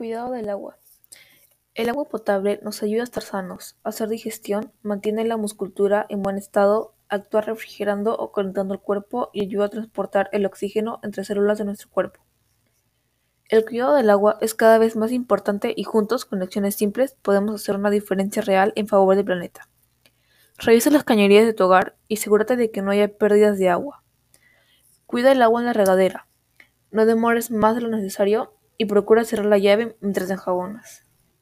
Cuidado del agua. El agua potable nos ayuda a estar sanos, hacer digestión, mantiene la musculatura en buen estado, actúa refrigerando o calentando el cuerpo y ayuda a transportar el oxígeno entre células de nuestro cuerpo. El cuidado del agua es cada vez más importante y juntos, con acciones simples, podemos hacer una diferencia real en favor del planeta. Revisa las cañerías de tu hogar y asegúrate de que no haya pérdidas de agua. Cuida el agua en la regadera. No demores más de lo necesario y procura cerrar la llave mientras enjabonas.